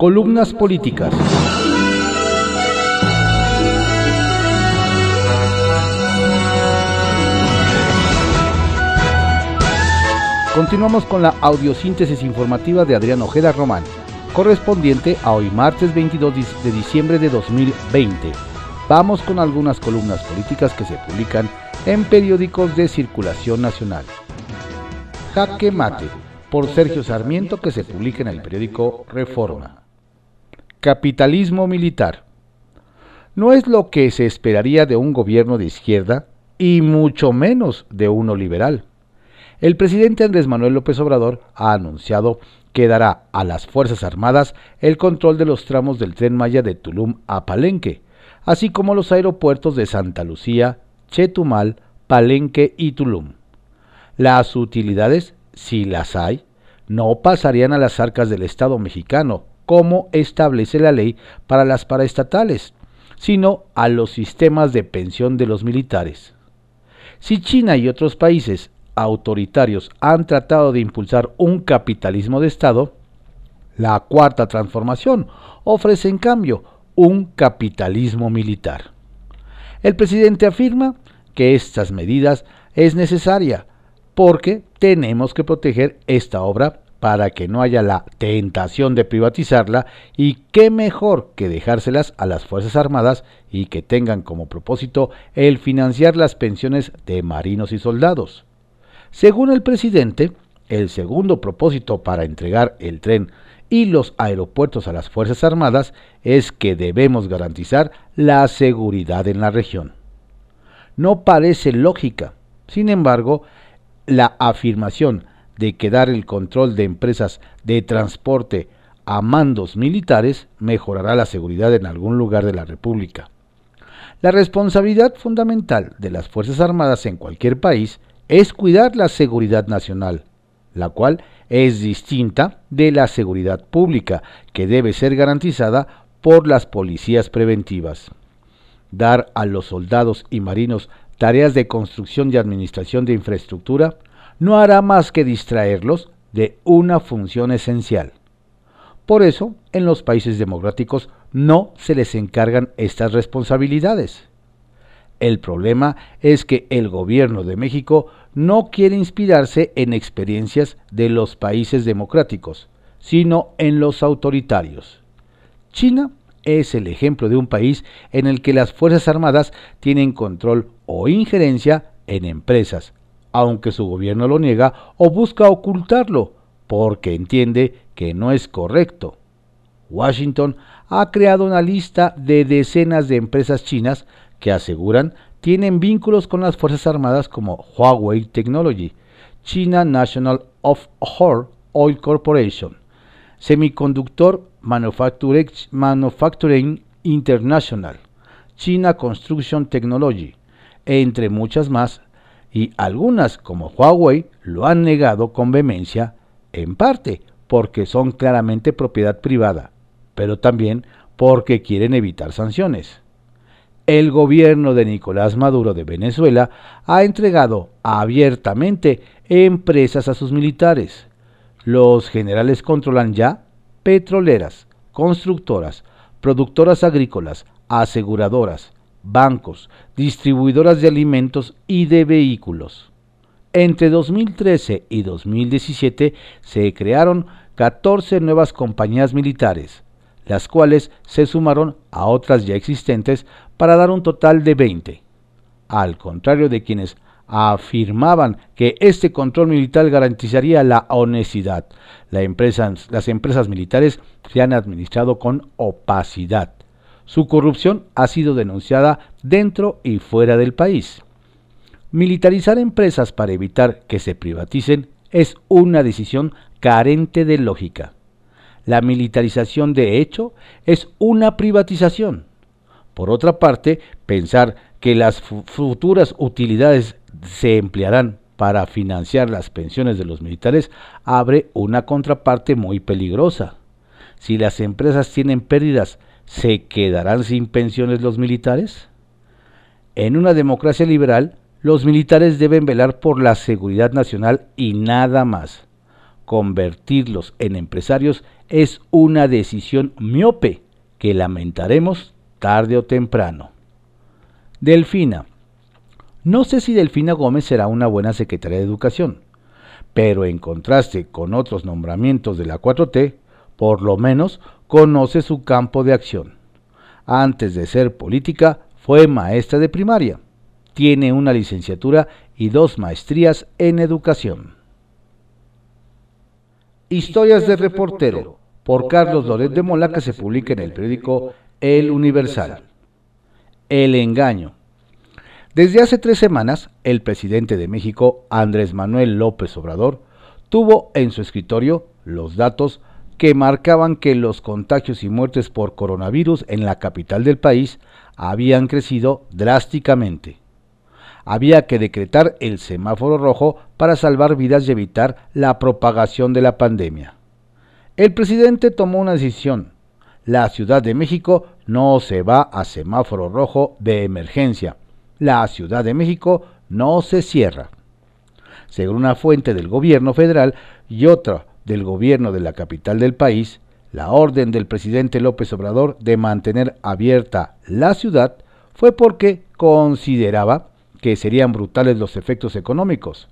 Columnas políticas. Continuamos con la audiosíntesis informativa de Adrián Ojeda Román, correspondiente a hoy martes 22 de diciembre de 2020. Vamos con algunas columnas políticas que se publican en periódicos de circulación nacional. Jaque Mate, por Sergio Sarmiento, que se publica en el periódico Reforma. Capitalismo militar. No es lo que se esperaría de un gobierno de izquierda y mucho menos de uno liberal. El presidente Andrés Manuel López Obrador ha anunciado que dará a las Fuerzas Armadas el control de los tramos del tren Maya de Tulum a Palenque, así como los aeropuertos de Santa Lucía, Chetumal, Palenque y Tulum. Las utilidades, si las hay, no pasarían a las arcas del Estado mexicano, como establece la ley para las paraestatales, sino a los sistemas de pensión de los militares. Si China y otros países autoritarios han tratado de impulsar un capitalismo de Estado, la cuarta transformación ofrece en cambio un capitalismo militar. El presidente afirma que estas medidas es necesaria porque tenemos que proteger esta obra para que no haya la tentación de privatizarla y qué mejor que dejárselas a las Fuerzas Armadas y que tengan como propósito el financiar las pensiones de marinos y soldados. Según el presidente, el segundo propósito para entregar el tren y los aeropuertos a las Fuerzas Armadas es que debemos garantizar la seguridad en la región. No parece lógica, sin embargo, la afirmación de que dar el control de empresas de transporte a mandos militares mejorará la seguridad en algún lugar de la República. La responsabilidad fundamental de las Fuerzas Armadas en cualquier país es cuidar la seguridad nacional, la cual es distinta de la seguridad pública, que debe ser garantizada por las policías preventivas. Dar a los soldados y marinos tareas de construcción y administración de infraestructura no hará más que distraerlos de una función esencial. Por eso, en los países democráticos no se les encargan estas responsabilidades. El problema es que el gobierno de México no quiere inspirarse en experiencias de los países democráticos, sino en los autoritarios. China es el ejemplo de un país en el que las Fuerzas Armadas tienen control o injerencia en empresas, aunque su gobierno lo niega o busca ocultarlo, porque entiende que no es correcto. Washington ha creado una lista de decenas de empresas chinas que aseguran tienen vínculos con las Fuerzas Armadas como Huawei Technology, China National of Oil Corporation, Semiconductor Manufacturing International, China Construction Technology, entre muchas más y algunas como Huawei lo han negado con vehemencia, en parte porque son claramente propiedad privada, pero también porque quieren evitar sanciones. El gobierno de Nicolás Maduro de Venezuela ha entregado abiertamente empresas a sus militares. Los generales controlan ya petroleras, constructoras, productoras agrícolas, aseguradoras, bancos, distribuidoras de alimentos y de vehículos. Entre 2013 y 2017 se crearon 14 nuevas compañías militares, las cuales se sumaron a otras ya existentes para dar un total de 20. Al contrario de quienes afirmaban que este control militar garantizaría la honestidad, las empresas militares se han administrado con opacidad su corrupción ha sido denunciada dentro y fuera del país. Militarizar empresas para evitar que se privaticen es una decisión carente de lógica. La militarización de hecho es una privatización. Por otra parte, pensar que las futuras utilidades se emplearán para financiar las pensiones de los militares abre una contraparte muy peligrosa. Si las empresas tienen pérdidas ¿Se quedarán sin pensiones los militares? En una democracia liberal, los militares deben velar por la seguridad nacional y nada más. Convertirlos en empresarios es una decisión miope que lamentaremos tarde o temprano. Delfina. No sé si Delfina Gómez será una buena secretaria de Educación, pero en contraste con otros nombramientos de la 4T, por lo menos conoce su campo de acción. Antes de ser política, fue maestra de primaria. Tiene una licenciatura y dos maestrías en educación. Historias de reportero por Carlos Loret de Mola que se publica en el periódico El Universal. El engaño. Desde hace tres semanas, el presidente de México, Andrés Manuel López Obrador, tuvo en su escritorio los datos que marcaban que los contagios y muertes por coronavirus en la capital del país habían crecido drásticamente. Había que decretar el semáforo rojo para salvar vidas y evitar la propagación de la pandemia. El presidente tomó una decisión. La Ciudad de México no se va a semáforo rojo de emergencia la Ciudad de México no se cierra. Según una fuente del gobierno federal y otra del gobierno de la capital del país, la orden del presidente López Obrador de mantener abierta la ciudad fue porque consideraba que serían brutales los efectos económicos,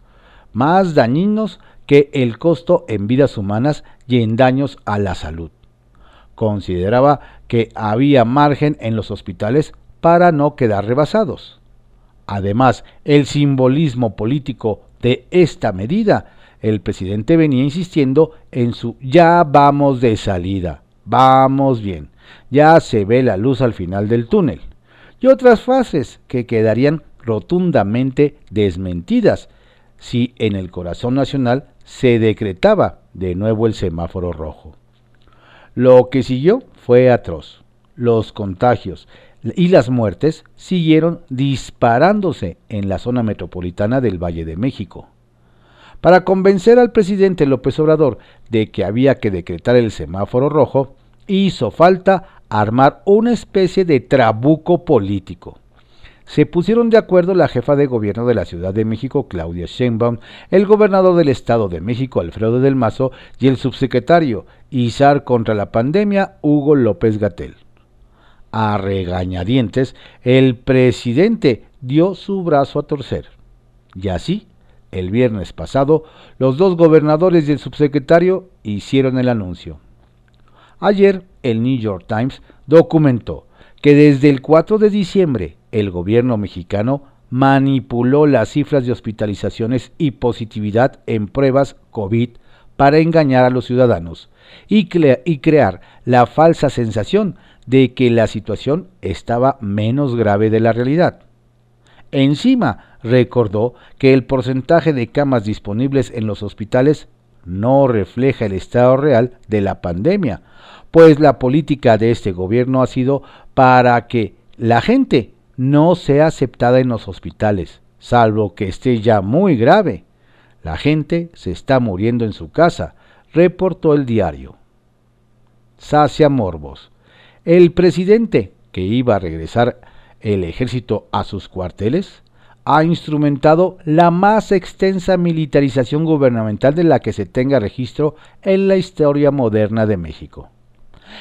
más dañinos que el costo en vidas humanas y en daños a la salud. Consideraba que había margen en los hospitales para no quedar rebasados. Además, el simbolismo político de esta medida, el presidente venía insistiendo en su ya vamos de salida, vamos bien, ya se ve la luz al final del túnel, y otras frases que quedarían rotundamente desmentidas si en el corazón nacional se decretaba de nuevo el semáforo rojo. Lo que siguió fue atroz. Los contagios, y las muertes siguieron disparándose en la zona metropolitana del Valle de México. Para convencer al presidente López Obrador de que había que decretar el semáforo rojo, hizo falta armar una especie de trabuco político. Se pusieron de acuerdo la jefa de gobierno de la Ciudad de México, Claudia Sheinbaum, el gobernador del Estado de México, Alfredo del Mazo, y el subsecretario Izar contra la pandemia, Hugo López Gatel a regañadientes, el presidente dio su brazo a torcer. Y así, el viernes pasado, los dos gobernadores y el subsecretario hicieron el anuncio. Ayer, el New York Times documentó que desde el 4 de diciembre el gobierno mexicano manipuló las cifras de hospitalizaciones y positividad en pruebas COVID para engañar a los ciudadanos y, y crear la falsa sensación de que la situación estaba menos grave de la realidad. Encima, recordó que el porcentaje de camas disponibles en los hospitales no refleja el estado real de la pandemia, pues la política de este gobierno ha sido para que la gente no sea aceptada en los hospitales, salvo que esté ya muy grave. La gente se está muriendo en su casa, reportó el diario. Sacia Morbos. El presidente, que iba a regresar el ejército a sus cuarteles, ha instrumentado la más extensa militarización gubernamental de la que se tenga registro en la historia moderna de México.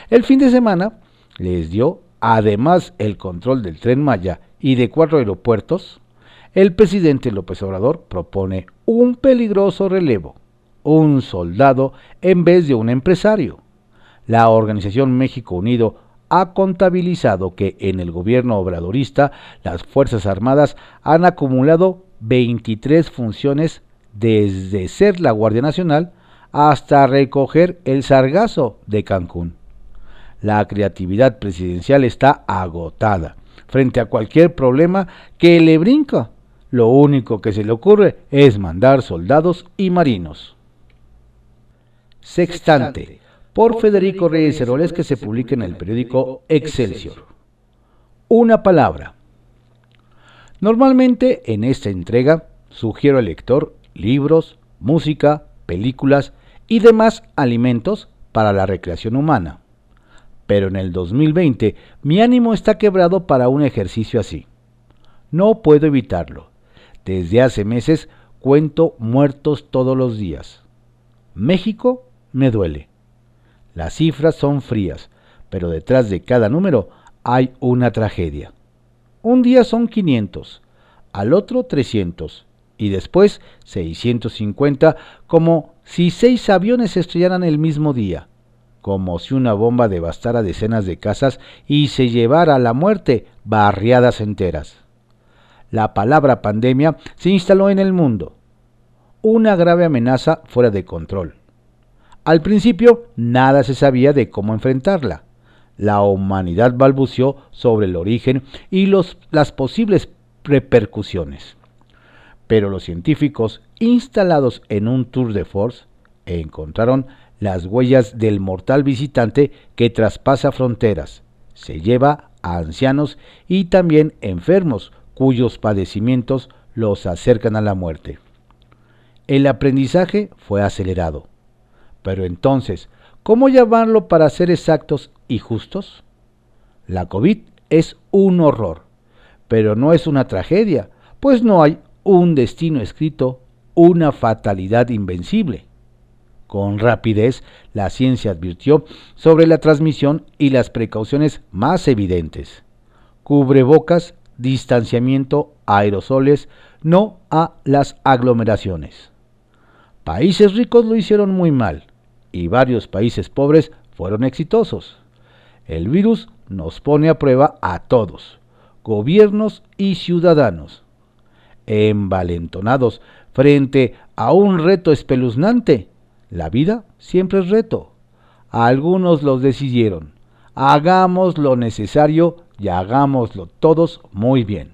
El fin de semana les dio además el control del tren Maya y de cuatro aeropuertos, el presidente López Obrador propone un peligroso relevo, un soldado en vez de un empresario. La organización México Unido ha contabilizado que en el gobierno obradorista las Fuerzas Armadas han acumulado 23 funciones desde ser la Guardia Nacional hasta recoger el sargazo de Cancún. La creatividad presidencial está agotada frente a cualquier problema que le brinca. Lo único que se le ocurre es mandar soldados y marinos. Sextante por Federico Reyes Heroles que se publica en el periódico Excelsior. Una palabra. Normalmente en esta entrega sugiero al lector libros, música, películas y demás alimentos para la recreación humana. Pero en el 2020 mi ánimo está quebrado para un ejercicio así. No puedo evitarlo. Desde hace meses cuento muertos todos los días. México me duele Las cifras son frías, pero detrás de cada número hay una tragedia. Un día son 500, al otro 300 y después 650, como si seis aviones estrellaran el mismo día, como si una bomba devastara decenas de casas y se llevara a la muerte barriadas enteras. La palabra pandemia se instaló en el mundo, una grave amenaza fuera de control. Al principio nada se sabía de cómo enfrentarla la humanidad balbuceó sobre el origen y los, las posibles repercusiones. Pero los científicos, instalados en un tour de force, encontraron las huellas del mortal visitante que traspasa fronteras, se lleva a ancianos y también enfermos cuyos padecimientos los acercan a la muerte. El aprendizaje fue acelerado. Pero entonces, ¿cómo llamarlo para ser exactos y justos? La COVID es un horror, pero no es una tragedia, pues no hay un destino escrito, una fatalidad invencible. Con rapidez, la ciencia advirtió sobre la transmisión y las precauciones más evidentes. Cubrebocas, distanciamiento, aerosoles, no a las aglomeraciones. Países ricos lo hicieron muy mal y varios países pobres fueron exitosos. El virus nos pone a prueba a todos, gobiernos y ciudadanos. Envalentonados frente a un reto espeluznante, la vida siempre es reto. Algunos los decidieron. Hagamos lo necesario y hagámoslo todos muy bien.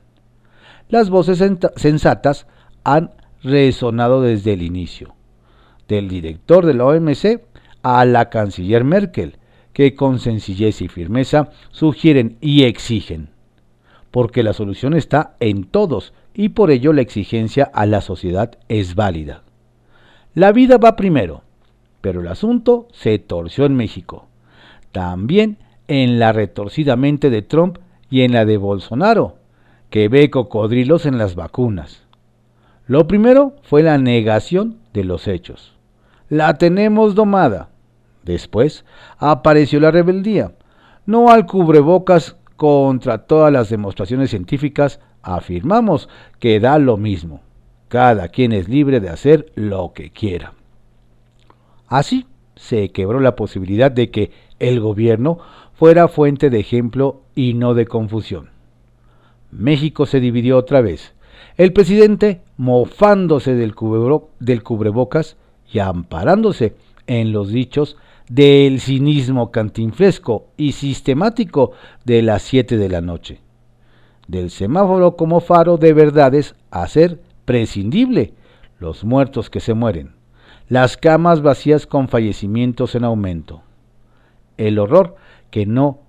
Las voces sensatas han resonado desde el inicio. Del director de la OMC a la canciller Merkel, que con sencillez y firmeza sugieren y exigen, porque la solución está en todos y por ello la exigencia a la sociedad es válida. La vida va primero, pero el asunto se torció en México, también en la retorcida mente de Trump y en la de Bolsonaro, que ve cocodrilos en las vacunas. Lo primero fue la negación de los hechos. La tenemos domada. Después apareció la rebeldía. No al cubrebocas contra todas las demostraciones científicas, afirmamos que da lo mismo. Cada quien es libre de hacer lo que quiera. Así se quebró la posibilidad de que el gobierno fuera fuente de ejemplo y no de confusión. México se dividió otra vez. El presidente, mofándose del, cubrebocas y amparándose en los dichos del cinismo cantinfresco y sistemático de las 7 de la noche. Del semáforo como faro de verdades a ser prescindible, los muertos que se mueren, las camas vacías con fallecimientos en aumento. El horror que no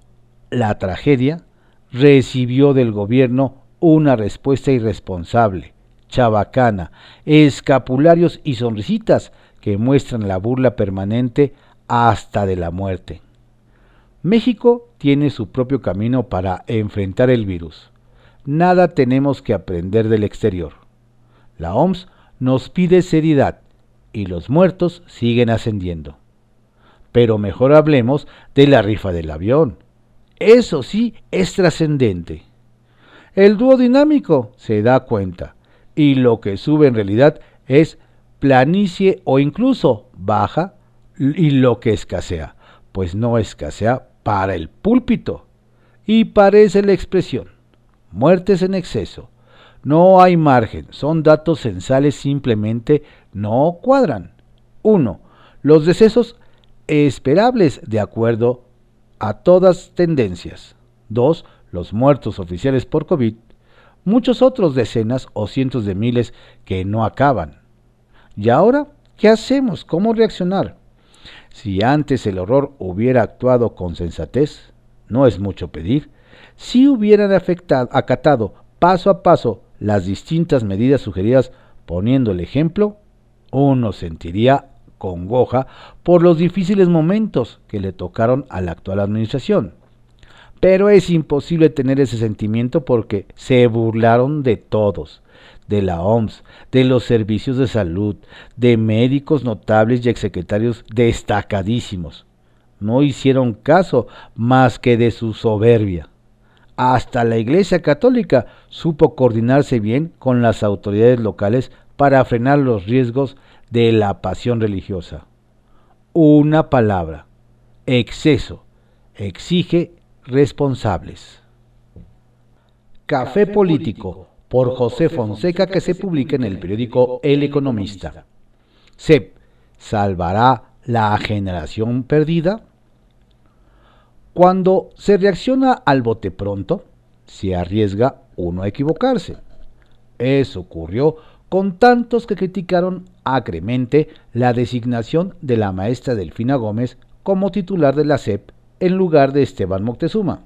la tragedia recibió del gobierno una respuesta irresponsable, chabacana, escapularios y sonrisitas que muestran la burla permanente hasta de la muerte. México tiene su propio camino para enfrentar el virus. Nada tenemos que aprender del exterior. La OMS nos pide seriedad y los muertos siguen ascendiendo. Pero mejor hablemos de la rifa del avión. Eso sí es trascendente. El dúo dinámico se da cuenta y lo que sube en realidad es planicie o incluso baja y lo que escasea, pues no escasea para el púlpito. Y parece la expresión, muertes en exceso. No hay margen, son datos censales simplemente no cuadran. 1. Los decesos esperables de acuerdo a todas tendencias. 2. Los muertos oficiales por COVID. Muchos otros decenas o cientos de miles que no acaban. ¿Y ahora qué hacemos? ¿Cómo reaccionar? Si antes el horror hubiera actuado con sensatez, no es mucho pedir, si hubieran afectado, acatado paso a paso las distintas medidas sugeridas poniendo el ejemplo, uno sentiría congoja por los difíciles momentos que le tocaron a la actual administración. Pero es imposible tener ese sentimiento porque se burlaron de todos, de la OMS, de los servicios de salud, de médicos notables y exsecretarios destacadísimos. no hicieron caso más que de su soberbia. Hasta la Iglesia Católica supo coordinarse bien con las autoridades locales para frenar los riesgos de la pasión religiosa. Una palabra, exceso, exige responsables. Café Político, por José Fonseca, que se publica en el periódico El Economista. CEP, ¿salvará la generación perdida? Cuando se reacciona al bote pronto, se arriesga uno a equivocarse. Eso ocurrió con tantos que criticaron acremente la designación de la maestra Delfina Gómez como titular de la SEP en lugar de Esteban Moctezuma.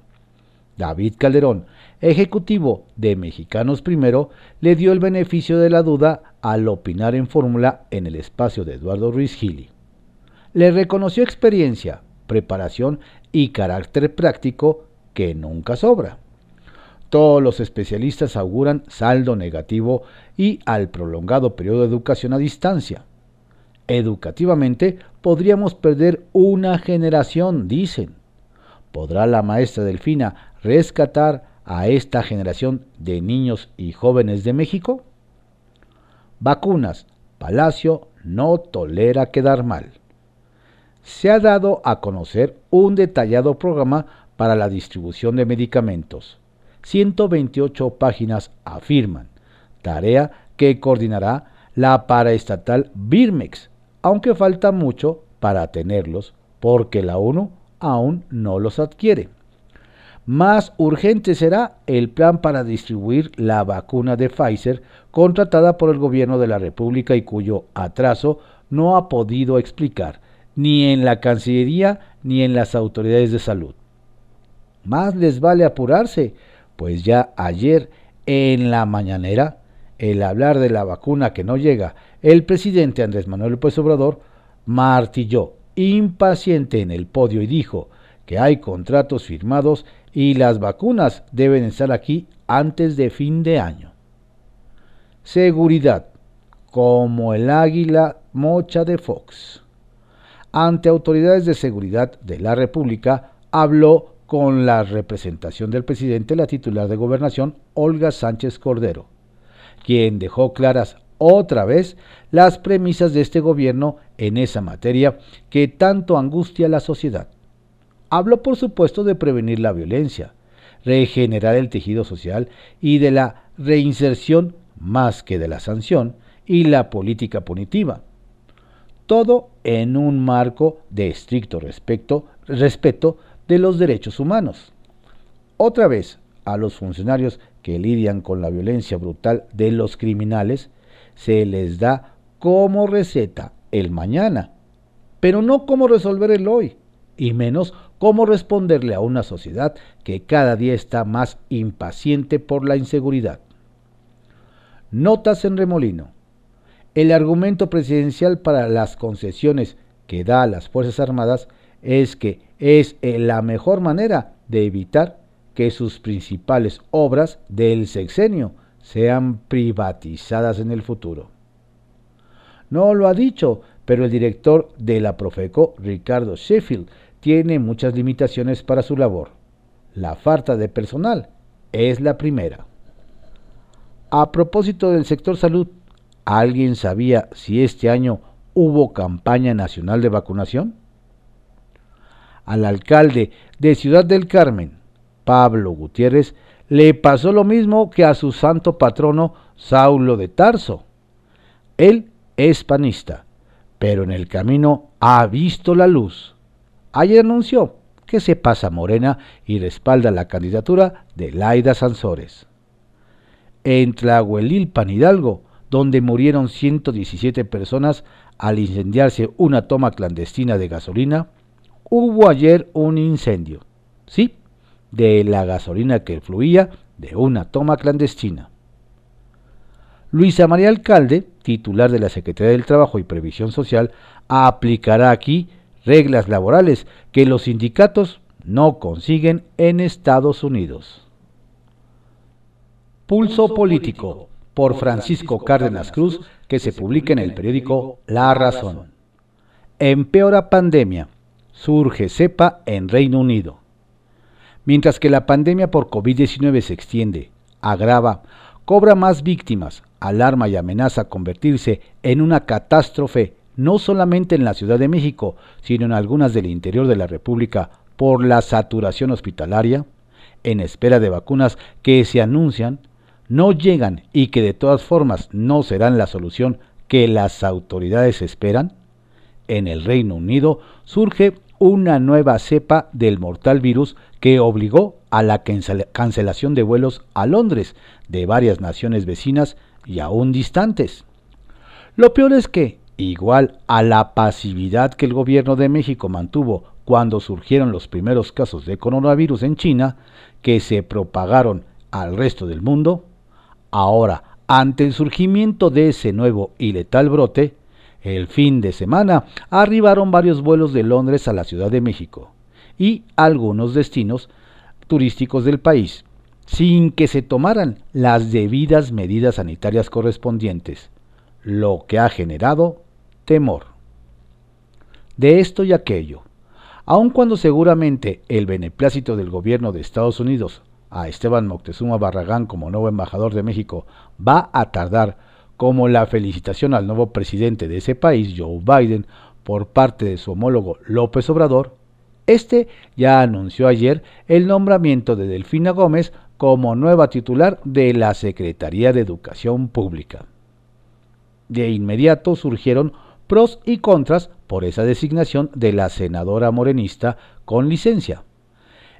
David Calderón, ejecutivo de Mexicanos Primero, le dio el beneficio de la duda al opinar en fórmula en el espacio de Eduardo Ruiz Gili. Le reconoció experiencia, preparación y carácter práctico que nunca sobra. Todos los especialistas auguran saldo negativo y al prolongado periodo de educación a distancia. Educativamente podríamos perder una generación, dicen. ¿Podrá la maestra Delfina rescatar a esta generación de niños y jóvenes de México? Vacunas. Palacio no tolera quedar mal. Se ha dado a conocer un detallado programa para la distribución de medicamentos. 128 páginas afirman, tarea que coordinará la paraestatal Birmex, aunque falta mucho para tenerlos, porque la ONU aún no los adquiere. Más urgente será el plan para distribuir la vacuna de Pfizer contratada por el gobierno de la República y cuyo atraso no ha podido explicar ni en la Cancillería ni en las autoridades de salud. Más les vale apurarse, pues ya ayer en la mañanera, el hablar de la vacuna que no llega, el presidente Andrés Manuel López Obrador martilló impaciente en el podio y dijo que hay contratos firmados y las vacunas deben estar aquí antes de fin de año. Seguridad, como el águila mocha de Fox. Ante autoridades de seguridad de la República, habló con la representación del presidente la titular de gobernación, Olga Sánchez Cordero, quien dejó claras otra vez las premisas de este gobierno en esa materia que tanto angustia a la sociedad. Habló, por supuesto, de prevenir la violencia, regenerar el tejido social y de la reinserción más que de la sanción y la política punitiva. Todo en un marco de estricto respeto, respeto de los derechos humanos. Otra vez, a los funcionarios que lidian con la violencia brutal de los criminales, se les da como receta el mañana, pero no cómo resolver el hoy, y menos cómo responderle a una sociedad que cada día está más impaciente por la inseguridad. Notas en remolino. El argumento presidencial para las concesiones que da a las Fuerzas Armadas es que es eh, la mejor manera de evitar que sus principales obras del sexenio sean privatizadas en el futuro. No lo ha dicho, pero el director de la Profeco, Ricardo Sheffield, tiene muchas limitaciones para su labor. La falta de personal es la primera. A propósito del sector salud, ¿alguien sabía si este año hubo campaña nacional de vacunación? al alcalde de Ciudad del Carmen, Pablo Gutiérrez, le pasó lo mismo que a su santo patrono Saulo de Tarso. Él es panista, pero en el camino ha visto la luz. Ayer anunció que se pasa morena y respalda la candidatura de Laida Sansores. En Tlahuelilpan Hidalgo, donde murieron 117 personas al incendiarse una toma clandestina de gasolina, hubo ayer un incendio, sí, de la gasolina que fluía de una toma clandestina. Luisa María Alcalde, titular de la Secretaría del Trabajo y Previsión Social, aplicará aquí reglas laborales que los sindicatos no consiguen en Estados Unidos. Pulso Político, por Francisco Cárdenas Cruz, que se publica en el periódico La Razón. Empeora pandemia surge cepa en Reino Unido. Mientras que la pandemia por COVID-19 se extiende, agrava, cobra más víctimas, alarma y amenaza convertirse en una catástrofe no solamente en la Ciudad de México, sino en algunas del interior de la República por la saturación hospitalaria, en espera de vacunas que se anuncian, no llegan y que de todas formas no serán la solución que las autoridades esperan, en el Reino Unido surge una nueva cepa del mortal virus que obligó a la cancelación de vuelos a Londres de varias naciones vecinas y aún distantes. Lo peor es que, igual a la pasividad que el gobierno de México mantuvo cuando surgieron los primeros casos de coronavirus en China, que se propagaron al resto del mundo, ahora, ante el surgimiento de ese nuevo y letal brote, el fin de semana arribaron varios vuelos de Londres a la Ciudad de México y algunos destinos turísticos del país, sin que se tomaran las debidas medidas sanitarias correspondientes, lo que ha generado temor. De esto y aquello, aun cuando seguramente el beneplácito del gobierno de Estados Unidos a Esteban Moctezuma Barragán como nuevo embajador de México va a tardar como la felicitación al nuevo presidente de ese país, Joe Biden, por parte de su homólogo López Obrador, este ya anunció ayer el nombramiento de Delfina Gómez como nueva titular de la Secretaría de Educación Pública. De inmediato surgieron pros y contras por esa designación de la senadora morenista con licencia,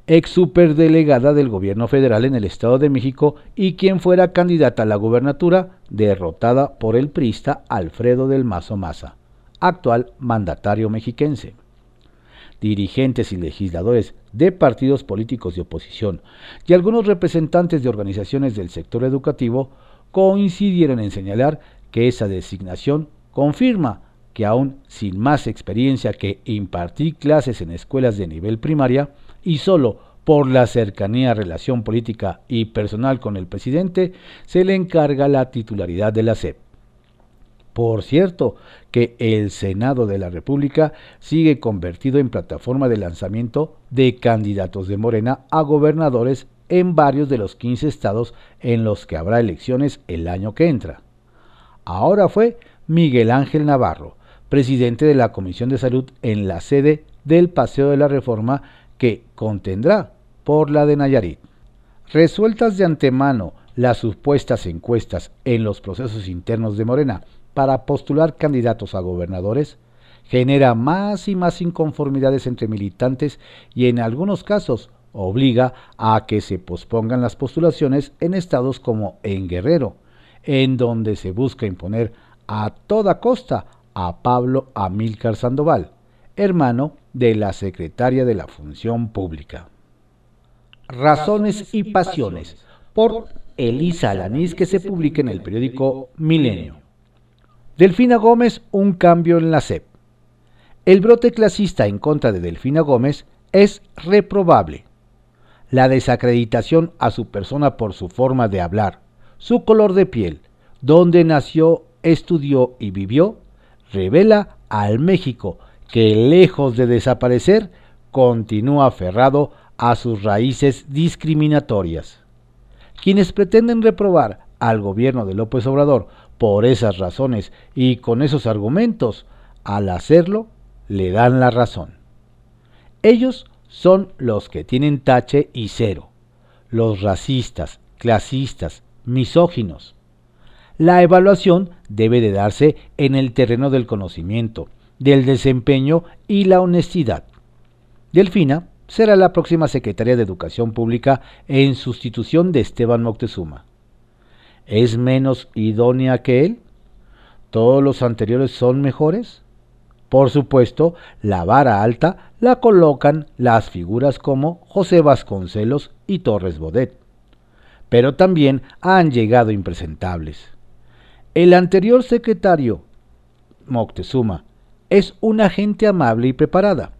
ex superdelegada del gobierno federal en el Estado de México y quien fuera candidata a la gubernatura, derrotada por el prista Alfredo del Mazo Maza, actual mandatario mexiquense. Dirigentes y legisladores de partidos políticos de oposición y algunos representantes de organizaciones del sector educativo coincidieron en señalar que esa designación confirma que aún sin más experiencia que impartir clases en escuelas de nivel primaria y solo por la cercanía, relación política y personal con el presidente, se le encarga la titularidad de la SEP. Por cierto, que el Senado de la República sigue convertido en plataforma de lanzamiento de candidatos de Morena a gobernadores en varios de los 15 estados en los que habrá elecciones el año que entra. Ahora fue Miguel Ángel Navarro, presidente de la Comisión de Salud en la sede del Paseo de la Reforma que contendrá por la de Nayarit. Resueltas de antemano las supuestas encuestas en los procesos internos de Morena para postular candidatos a gobernadores genera más y más inconformidades entre militantes y en algunos casos obliga a que se pospongan las postulaciones en estados como en Guerrero, en donde se busca imponer a toda costa a Pablo Amílcar Sandoval, hermano de la secretaria de la Función Pública. Razones y Pasiones, por Elisa Alanís, que se publica en el periódico Milenio. Delfina Gómez, un cambio en la SEP. El brote clasista en contra de Delfina Gómez es reprobable. La desacreditación a su persona por su forma de hablar, su color de piel, donde nació, estudió y vivió, revela al México que lejos de desaparecer, continúa aferrado a sus raíces discriminatorias. Quienes pretenden reprobar al gobierno de López Obrador por esas razones y con esos argumentos, al hacerlo, le dan la razón. Ellos son los que tienen tache y cero, los racistas, clasistas, misóginos. La evaluación debe de darse en el terreno del conocimiento, del desempeño y la honestidad. Delfina será la próxima secretaria de Educación Pública en sustitución de Esteban Moctezuma es menos idónea que él? ¿Todos los anteriores son mejores? Por supuesto, la vara alta la colocan las figuras como José Vasconcelos y Torres Bodet. Pero también han llegado impresentables. El anterior secretario, Moctezuma, es una gente amable y preparada.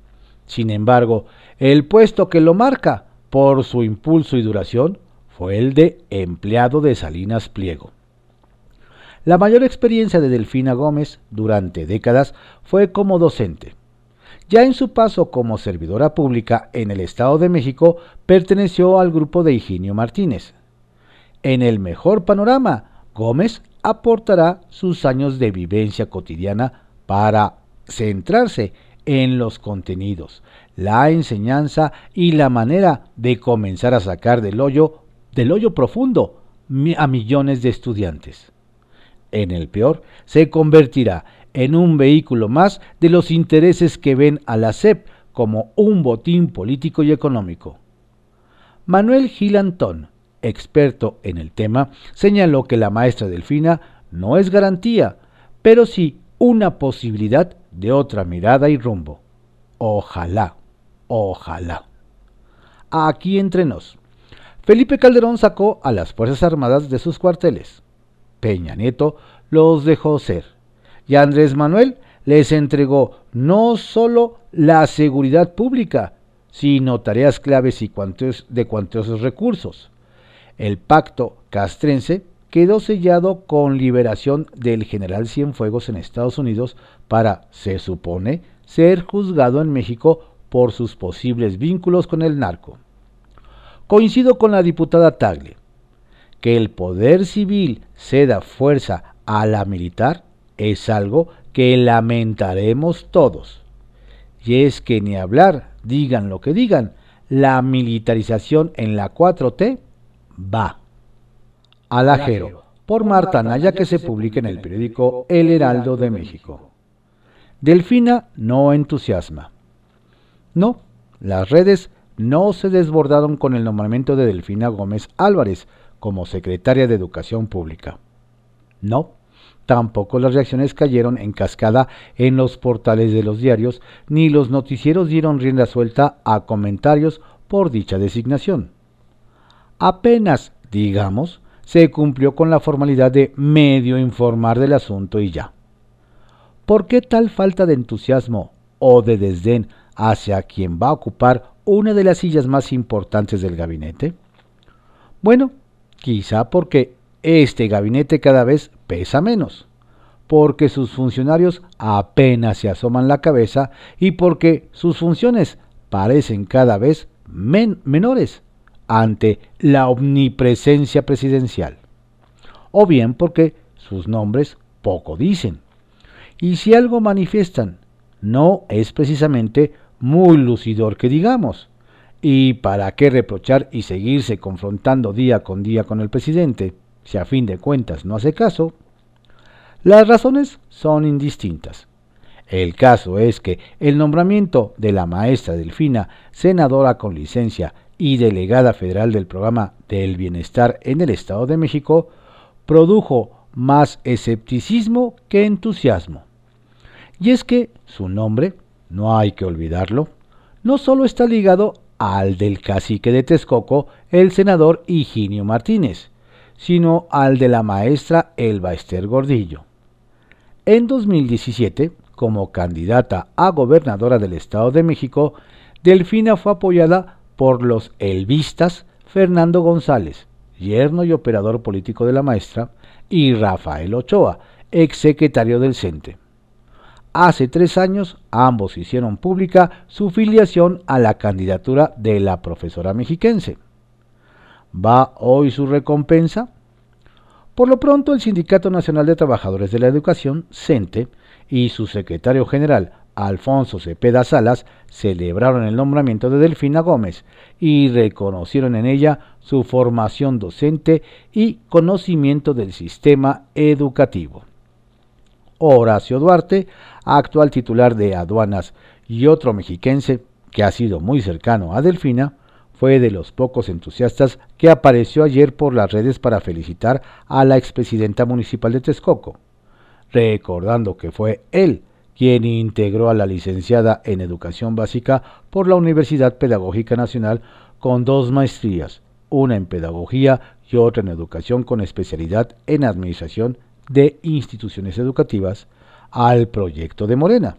Sin embargo, el puesto que lo marca, por su impulso y duración, fue el de empleado de Salinas Pliego. La mayor experiencia de Delfina Gómez durante décadas fue como docente. Ya en su paso como servidora pública en el Estado de México, perteneció al grupo de Higinio Martínez. En el mejor panorama, Gómez aportará sus años de vivencia cotidiana para centrarse en los contenidos, la enseñanza y la manera de comenzar a sacar del hoyo, del hoyo profundo a millones de estudiantes. En el peor, se convertirá en un vehículo más de los intereses que ven a la SEP como un botín político y económico. Manuel Gilantón, experto en el tema, señaló que la maestra Delfina no es garantía, pero sí una posibilidad de otra mirada y rumbo. Ojalá, ojalá. Aquí entre nos. Felipe Calderón sacó a las Fuerzas Armadas de sus cuarteles. Peña Nieto los dejó ser. Y Andrés Manuel les entregó no solo la seguridad pública, sino tareas claves y de cuantiosos recursos. El pacto castrense quedó sellado con liberación del general Cienfuegos en Estados Unidos para, se supone, ser juzgado en México por sus posibles vínculos con el narco. Coincido con la diputada Tagle. Que el poder civil ceda fuerza a la militar es algo que lamentaremos todos. Y es que ni hablar, digan lo que digan, la militarización en la 4T va. Alajero, por Marta Naya, que se publica en el periódico El Heraldo de México. Delfina no entusiasma. No, las redes no se desbordaron con el nombramiento de Delfina Gómez Álvarez como secretaria de Educación Pública. No, tampoco las reacciones cayeron en cascada en los portales de los diarios, ni los noticieros dieron rienda suelta a comentarios por dicha designación. Apenas, digamos, se cumplió con la formalidad de medio informar del asunto y ya. ¿Por qué tal falta de entusiasmo o de desdén hacia quien va a ocupar una de las sillas más importantes del gabinete? Bueno, quizá porque este gabinete cada vez pesa menos, porque sus funcionarios apenas se asoman la cabeza y porque sus funciones parecen cada vez menores ante la omnipresencia presidencial, o bien porque sus nombres poco dicen. Y si algo manifiestan, no es precisamente muy lucidor que digamos. ¿Y para qué reprochar y seguirse confrontando día con día con el presidente, si a fin de cuentas no hace caso? Las razones son indistintas. El caso es que el nombramiento de la maestra Delfina, senadora con licencia y delegada federal del programa del bienestar en el Estado de México, produjo más escepticismo que entusiasmo. Y es que su nombre no hay que olvidarlo, no solo está ligado al del cacique de Texcoco, el senador Higinio Martínez, sino al de la maestra Elba Ester Gordillo. En 2017, como candidata a gobernadora del Estado de México, Delfina fue apoyada por los elvistas Fernando González, yerno y operador político de la maestra, y Rafael Ochoa, exsecretario del CENTE. Hace tres años ambos hicieron pública su filiación a la candidatura de la profesora mexiquense. ¿Va hoy su recompensa? Por lo pronto, el Sindicato Nacional de Trabajadores de la Educación, CENTE, y su secretario general, Alfonso Cepeda Salas, celebraron el nombramiento de Delfina Gómez y reconocieron en ella su formación docente y conocimiento del sistema educativo. Horacio Duarte, actual titular de aduanas y otro mexiquense que ha sido muy cercano a Delfina, fue de los pocos entusiastas que apareció ayer por las redes para felicitar a la expresidenta municipal de Texcoco, recordando que fue él quien integró a la licenciada en Educación Básica por la Universidad Pedagógica Nacional con dos maestrías, una en Pedagogía y otra en Educación con especialidad en Administración de instituciones educativas al proyecto de Morena.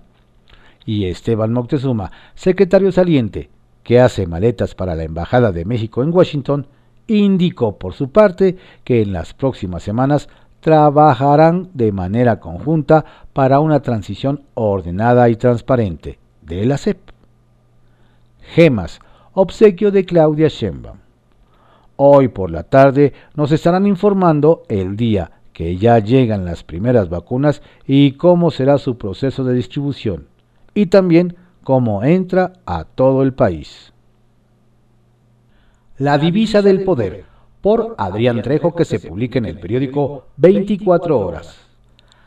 Y Esteban Moctezuma, secretario saliente, que hace maletas para la Embajada de México en Washington, indicó por su parte que en las próximas semanas trabajarán de manera conjunta para una transición ordenada y transparente, de la CEP. Gemas, obsequio de Claudia Sheinbaum. Hoy por la tarde nos estarán informando el día que ya llegan las primeras vacunas y cómo será su proceso de distribución, y también cómo entra a todo el país. La divisa del poder, por Adrián Trejo, que se publica en el periódico 24 horas.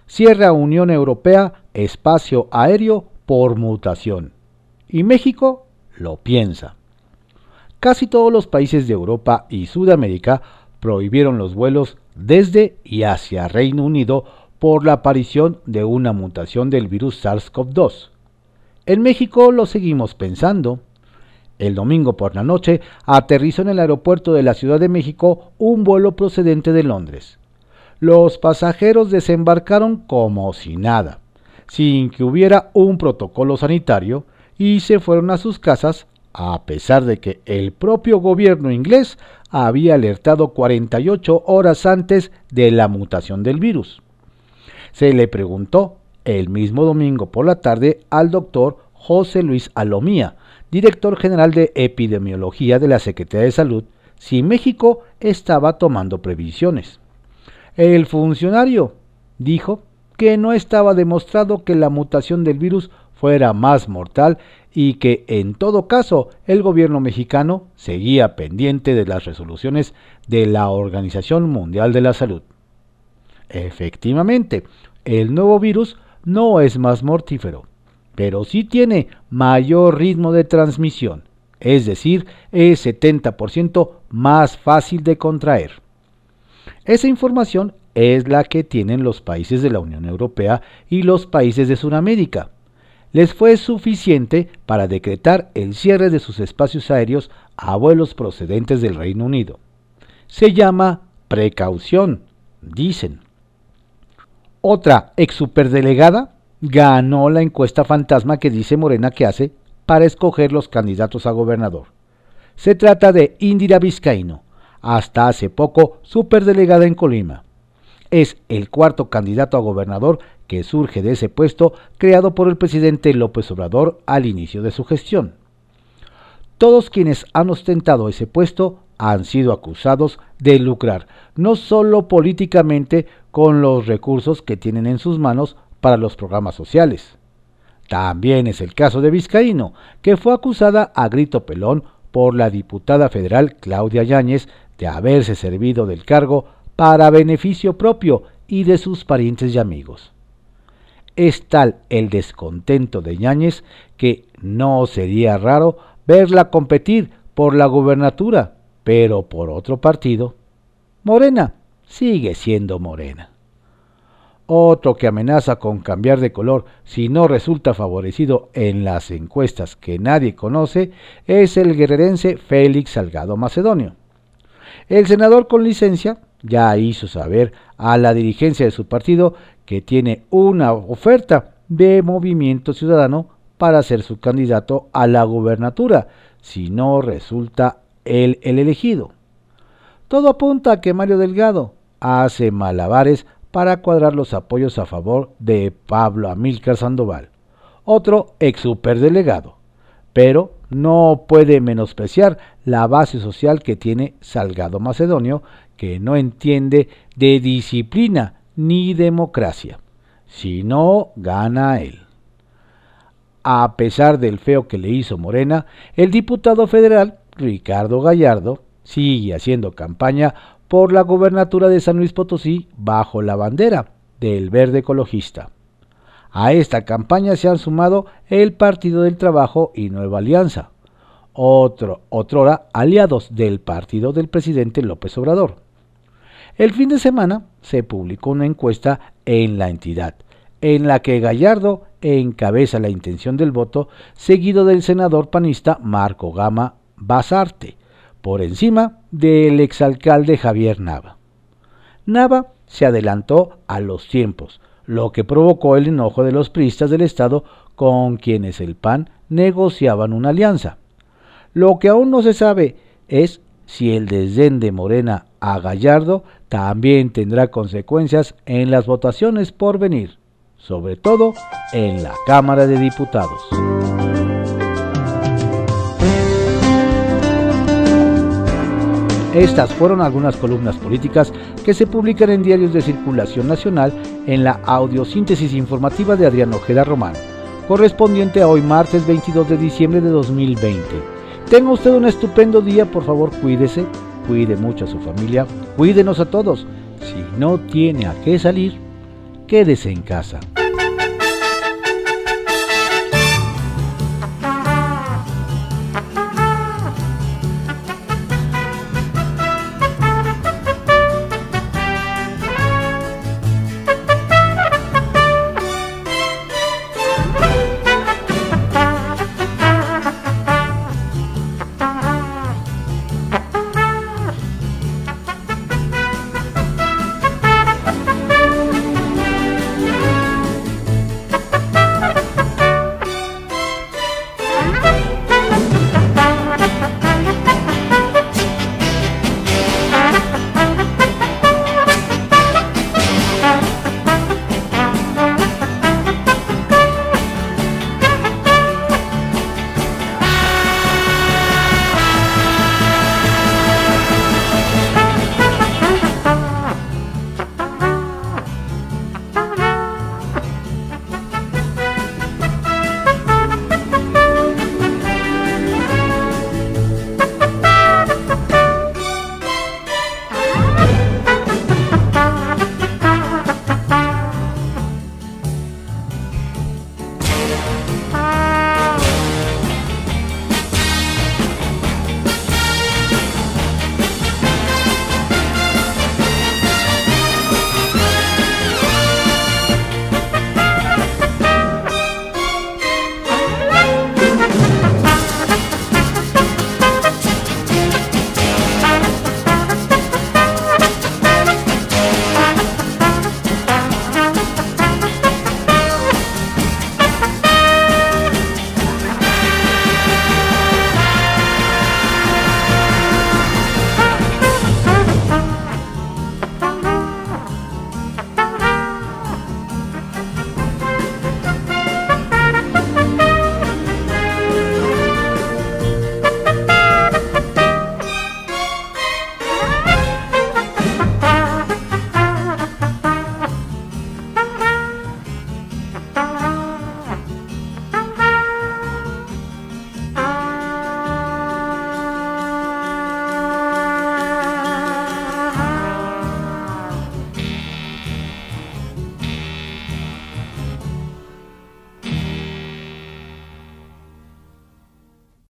Cierra Unión Europea espacio aéreo por mutación. Y México lo piensa. Casi todos los países de Europa y Sudamérica prohibieron los vuelos desde y hacia Reino Unido por la aparición de una mutación del virus SARS-CoV-2. En México lo seguimos pensando. El domingo por la noche aterrizó en el aeropuerto de la Ciudad de México un vuelo procedente de Londres. Los pasajeros desembarcaron como si nada, sin que hubiera un protocolo sanitario, y se fueron a sus casas a pesar de que el propio gobierno inglés había alertado 48 horas antes de la mutación del virus. Se le preguntó el mismo domingo por la tarde al doctor José Luis Alomía, director general de epidemiología de la Secretaría de Salud, si México estaba tomando previsiones. El funcionario dijo que no estaba demostrado que la mutación del virus fuera más mortal y que en todo caso el gobierno mexicano seguía pendiente de las resoluciones de la Organización Mundial de la Salud. Efectivamente, el nuevo virus no es más mortífero, pero sí tiene mayor ritmo de transmisión, es decir, es 70% más fácil de contraer. Esa información es la que tienen los países de la Unión Europea y los países de Sudamérica les fue suficiente para decretar el cierre de sus espacios aéreos a vuelos procedentes del Reino Unido. Se llama precaución, dicen. Otra ex superdelegada ganó la encuesta fantasma que dice Morena que hace para escoger los candidatos a gobernador. Se trata de Indira Vizcaíno, hasta hace poco superdelegada en Colima. Es el cuarto candidato a gobernador que surge de ese puesto creado por el presidente López Obrador al inicio de su gestión. Todos quienes han ostentado ese puesto han sido acusados de lucrar no solo políticamente con los recursos que tienen en sus manos para los programas sociales. También es el caso de Vizcaíno, que fue acusada a grito pelón por la diputada federal Claudia Yáñez de haberse servido del cargo para beneficio propio y de sus parientes y amigos. Es tal el descontento de Ñáñez que no sería raro verla competir por la gubernatura, pero por otro partido. Morena sigue siendo morena. Otro que amenaza con cambiar de color si no resulta favorecido en las encuestas que nadie conoce es el guerrerense Félix Salgado Macedonio. El senador con licencia ya hizo saber a la dirigencia de su partido que tiene una oferta de Movimiento Ciudadano para ser su candidato a la gubernatura, si no resulta él el elegido. Todo apunta a que Mario Delgado hace malabares para cuadrar los apoyos a favor de Pablo Amílcar Sandoval, otro ex superdelegado, pero no puede menospreciar la base social que tiene Salgado Macedonio, que no entiende de disciplina ni democracia. Si no, gana él. A pesar del feo que le hizo Morena, el diputado federal Ricardo Gallardo sigue haciendo campaña por la gobernatura de San Luis Potosí bajo la bandera del verde ecologista. A esta campaña se han sumado el Partido del Trabajo y Nueva Alianza, otro, otrora aliados del partido del presidente López Obrador. El fin de semana se publicó una encuesta en la entidad, en la que Gallardo encabeza la intención del voto, seguido del senador panista Marco Gama Basarte, por encima del exalcalde Javier Nava. Nava se adelantó a los tiempos, lo que provocó el enojo de los priistas del Estado con quienes el PAN negociaban una alianza. Lo que aún no se sabe es si el desdén de Morena a Gallardo también tendrá consecuencias en las votaciones por venir, sobre todo en la Cámara de Diputados. Estas fueron algunas columnas políticas que se publican en diarios de circulación nacional en la audiosíntesis informativa de Adrián Ojeda Román, correspondiente a hoy martes 22 de diciembre de 2020. Tenga usted un estupendo día, por favor cuídese, cuide mucho a su familia, cuídenos a todos. Si no tiene a qué salir, quédese en casa.